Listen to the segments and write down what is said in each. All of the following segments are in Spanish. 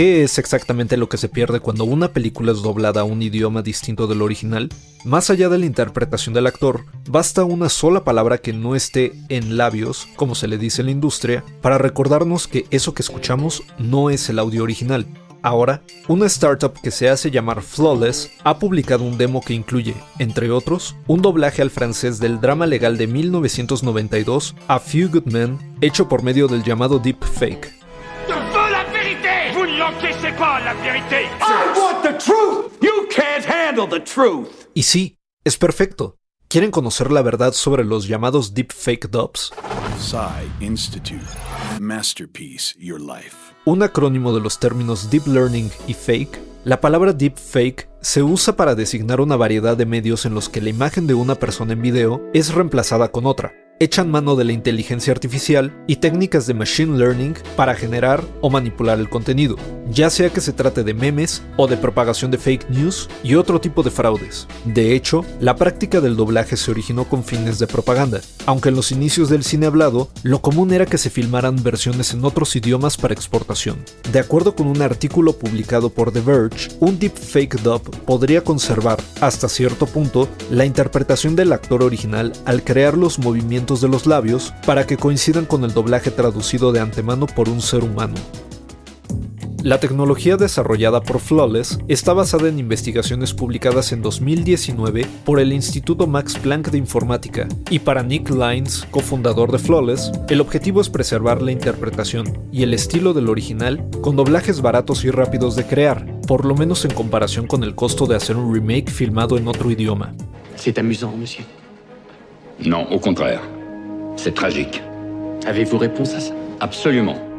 ¿Qué es exactamente lo que se pierde cuando una película es doblada a un idioma distinto del original? Más allá de la interpretación del actor, basta una sola palabra que no esté en labios, como se le dice en la industria, para recordarnos que eso que escuchamos no es el audio original. Ahora, una startup que se hace llamar Flawless ha publicado un demo que incluye, entre otros, un doblaje al francés del drama legal de 1992 A Few Good Men, hecho por medio del llamado Deepfake. Y sí, es perfecto. ¿Quieren conocer la verdad sobre los llamados deepfake dubs? Institute. Masterpiece Your Life. Un acrónimo de los términos deep learning y fake, la palabra deepfake se usa para designar una variedad de medios en los que la imagen de una persona en video es reemplazada con otra echan mano de la inteligencia artificial y técnicas de machine learning para generar o manipular el contenido, ya sea que se trate de memes o de propagación de fake news y otro tipo de fraudes. De hecho, la práctica del doblaje se originó con fines de propaganda, aunque en los inicios del cine hablado, lo común era que se filmaran versiones en otros idiomas para exportación. De acuerdo con un artículo publicado por The Verge, un deepfake dub podría conservar, hasta cierto punto, la interpretación del actor original al crear los movimientos de los labios para que coincidan con el doblaje traducido de antemano por un ser humano. La tecnología desarrollada por Flawless está basada en investigaciones publicadas en 2019 por el Instituto Max Planck de Informática, y para Nick Lines, cofundador de Flawless, el objetivo es preservar la interpretación y el estilo del original con doblajes baratos y rápidos de crear, por lo menos en comparación con el costo de hacer un remake filmado en otro idioma. C'est amusant, monsieur. Non, au contraire. C'est tragique. Avez-vous réponse à ça Absolument.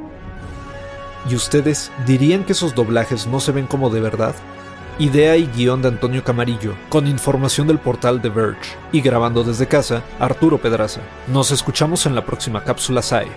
¿Y ustedes dirían que esos doblajes no se ven como de verdad? Idea y guion de Antonio Camarillo, con información del portal The Verge. Y grabando desde casa, Arturo Pedraza. Nos escuchamos en la próxima cápsula SAE.